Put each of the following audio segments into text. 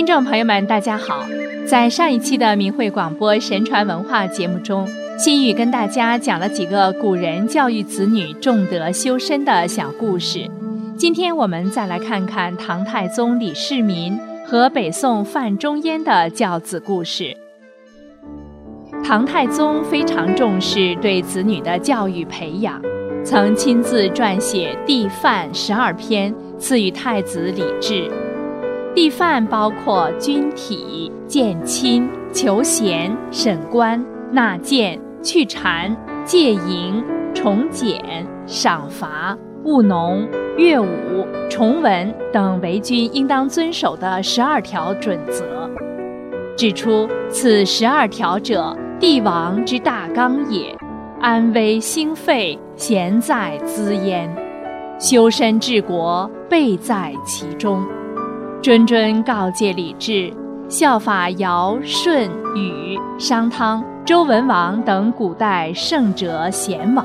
听众朋友们，大家好！在上一期的明慧广播神传文化节目中，心雨跟大家讲了几个古人教育子女重德修身的小故事。今天我们再来看看唐太宗李世民和北宋范仲淹的教子故事。唐太宗非常重视对子女的教育培养，曾亲自撰写《帝范》十二篇，赐予太子李治。地范包括君体、见亲、求贤、审官、纳谏、去禅、戒淫、重简、赏罚、务农、乐舞、崇文等为君应当遵守的十二条准则，指出此十二条者，帝王之大纲也，安危兴废，贤在兹焉，修身治国，备在其中。谆谆告诫李治，效法尧、舜、禹、商汤、周文王等古代圣哲贤王，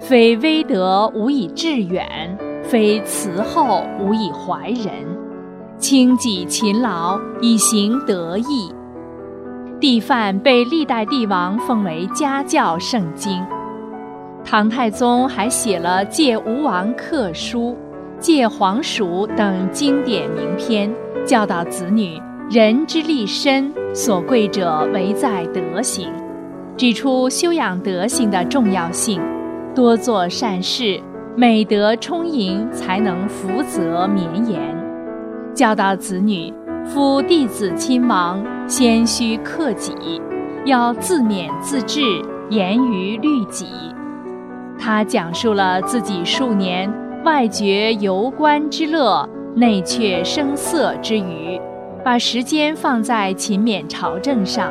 非威德无以致远，非慈厚无以怀人，轻己勤劳以行德义。帝范被历代帝王奉为家教圣经。唐太宗还写了《借吴王客书》。借黄蜀等经典名篇，教导子女：人之立身，所贵者唯在德行。指出修养德行的重要性，多做善事，美德充盈，才能福泽绵延。教导子女：夫弟子亲王，先须克己，要自勉自治，严于律己。他讲述了自己数年。外觉游观之乐，内却声色之娱，把时间放在勤勉朝政上，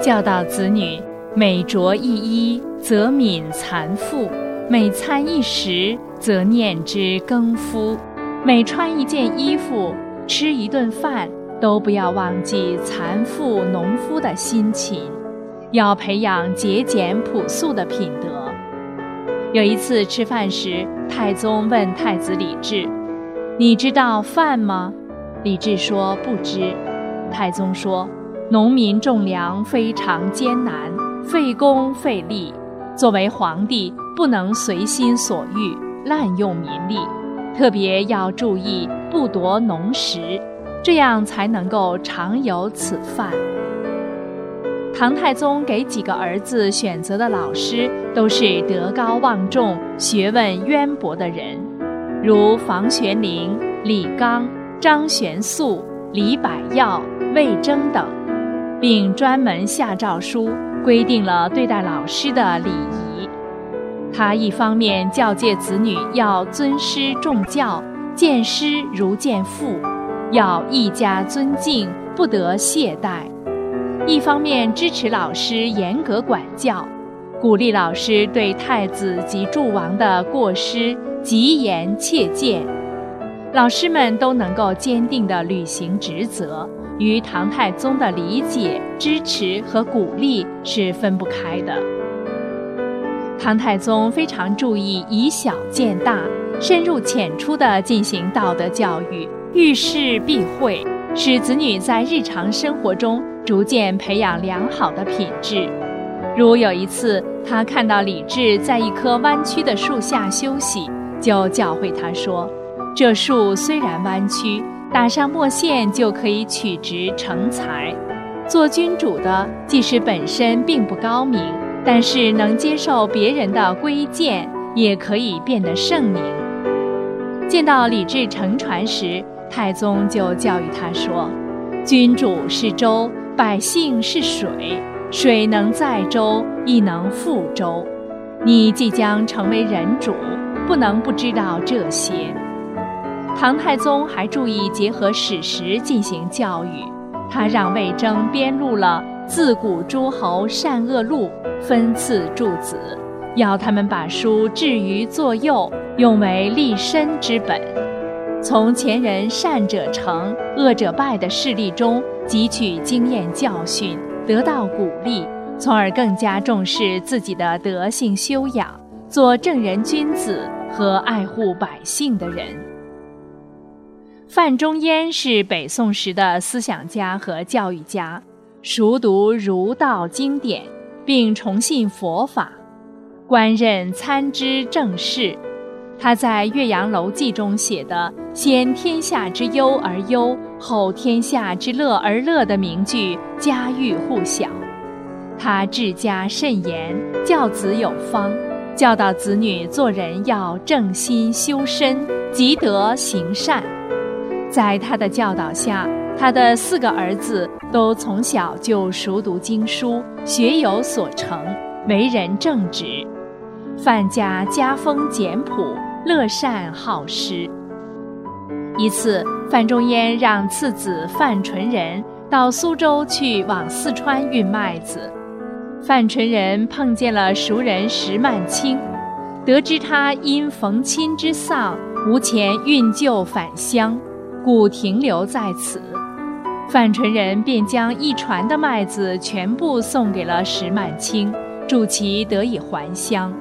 教导子女：每着一衣，则悯残妇；每餐一食，则念之更夫；每穿一件衣服，吃一顿饭，都不要忘记残妇农夫的辛勤，要培养节俭朴素的品德。有一次吃饭时，太宗问太子李治：“你知道饭吗？”李治说：“不知。”太宗说：“农民种粮非常艰难，费工费力。作为皇帝，不能随心所欲滥用民力，特别要注意不夺农时，这样才能够常有此饭。”唐太宗给几个儿子选择的老师都是德高望重、学问渊博的人，如房玄龄、李纲、张玄素、李百药、魏征等，并专门下诏书规定了对待老师的礼仪。他一方面教诫子女要尊师重教，见师如见父，要一家尊敬，不得懈怠。一方面支持老师严格管教，鼓励老师对太子及诸王的过失极言切谏，老师们都能够坚定地履行职责，与唐太宗的理解、支持和鼓励是分不开的。唐太宗非常注意以小见大，深入浅出地进行道德教育，遇事必会，使子女在日常生活中。逐渐培养良好的品质，如有一次，他看到李治在一棵弯曲的树下休息，就教诲他说：“这树虽然弯曲，打上墨线就可以取直成材。做君主的，即使本身并不高明，但是能接受别人的规谏，也可以变得圣明。”见到李治乘船时，太宗就教育他说：“君主是舟。”百姓是水，水能载舟，亦能覆舟。你即将成为人主，不能不知道这些。唐太宗还注意结合史实进行教育，他让魏征编录了《自古诸侯善恶录》，分次诸子，要他们把书置于左右，用为立身之本。从前人善者成、恶者败的事例中。汲取经验教训，得到鼓励，从而更加重视自己的德性修养，做正人君子和爱护百姓的人。范仲淹是北宋时的思想家和教育家，熟读儒道经典，并崇信佛法，官任参知政事。他在《岳阳楼记》中写的“先天下之忧而忧，后天下之乐而乐”的名句家喻户晓。他治家慎言，教子有方，教导子女做人要正心修身，积德行善。在他的教导下，他的四个儿子都从小就熟读经书，学有所成，为人正直。范家家风简朴，乐善好施。一次，范仲淹让次子范纯仁到苏州去往四川运麦子。范纯仁碰见了熟人石曼青，得知他因逢亲之丧无钱运旧返乡，故停留在此。范纯仁便将一船的麦子全部送给了石曼青，助其得以还乡。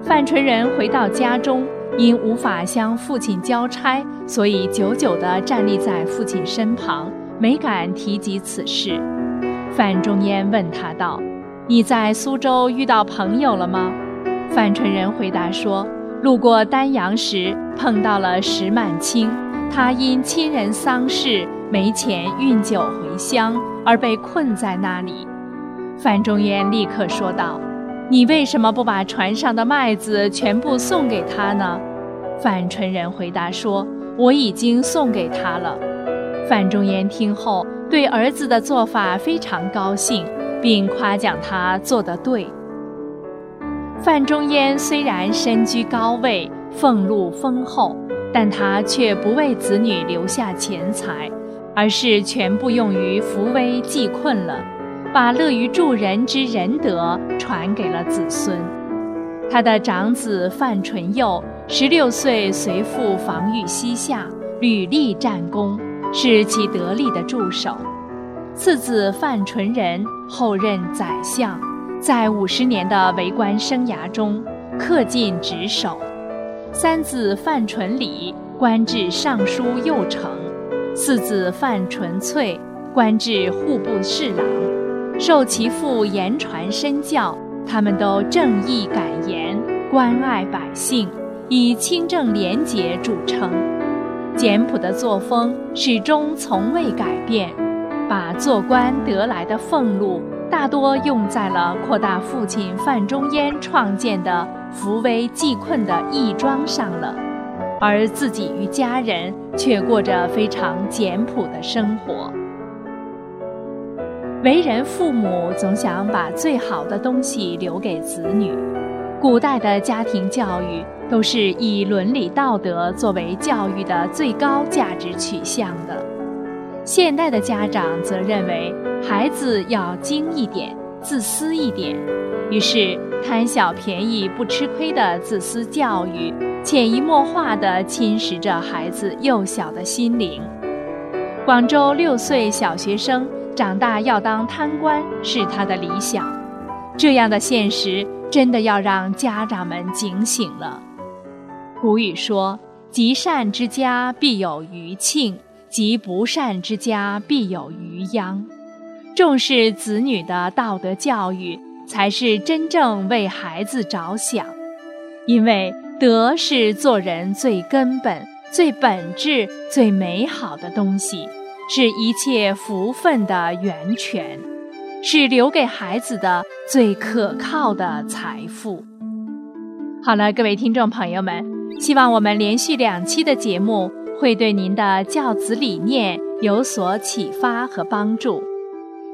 范纯仁回到家中，因无法向父亲交差，所以久久地站立在父亲身旁，没敢提及此事。范仲淹问他道。你在苏州遇到朋友了吗？范纯仁回答说：“路过丹阳时碰到了石曼青，他因亲人丧事没钱运酒回乡，而被困在那里。”范仲淹立刻说道：“你为什么不把船上的麦子全部送给他呢？”范纯仁回答说：“我已经送给他了。”范仲淹听后对儿子的做法非常高兴。并夸奖他做得对。范仲淹虽然身居高位，俸禄丰厚，但他却不为子女留下钱财，而是全部用于扶危济困了，把乐于助人之仁德传给了子孙。他的长子范纯佑十六岁随父防御西夏，屡立战功，是其得力的助手。次子范纯仁后任宰相，在五十年的为官生涯中恪尽职守。三子范纯礼官至尚书右丞，四子范纯粹官至户部侍郎，受其父言传身教，他们都正义敢言，关爱百姓，以清正廉洁著称，简朴的作风始终从未改变。把做官得来的俸禄大多用在了扩大父亲范仲淹创建的扶危济困的义庄上了，而自己与家人却过着非常简朴的生活。为人父母总想把最好的东西留给子女，古代的家庭教育都是以伦理道德作为教育的最高价值取向的。现代的家长则认为孩子要精一点、自私一点，于是贪小便宜不吃亏的自私教育，潜移默化地侵蚀着孩子幼小的心灵。广州六岁小学生长大要当贪官是他的理想，这样的现实真的要让家长们警醒了。古语说：“积善之家必有余庆。”积不善之家必有余殃，重视子女的道德教育，才是真正为孩子着想。因为德是做人最根本、最本质、最美好的东西，是一切福分的源泉，是留给孩子的最可靠的财富。好了，各位听众朋友们，希望我们连续两期的节目。会对您的教子理念有所启发和帮助。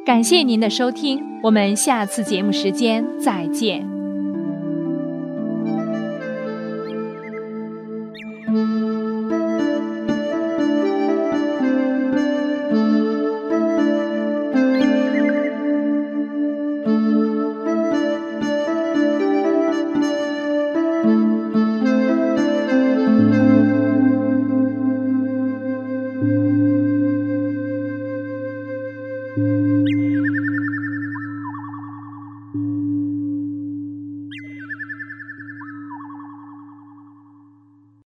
感谢您的收听，我们下次节目时间再见。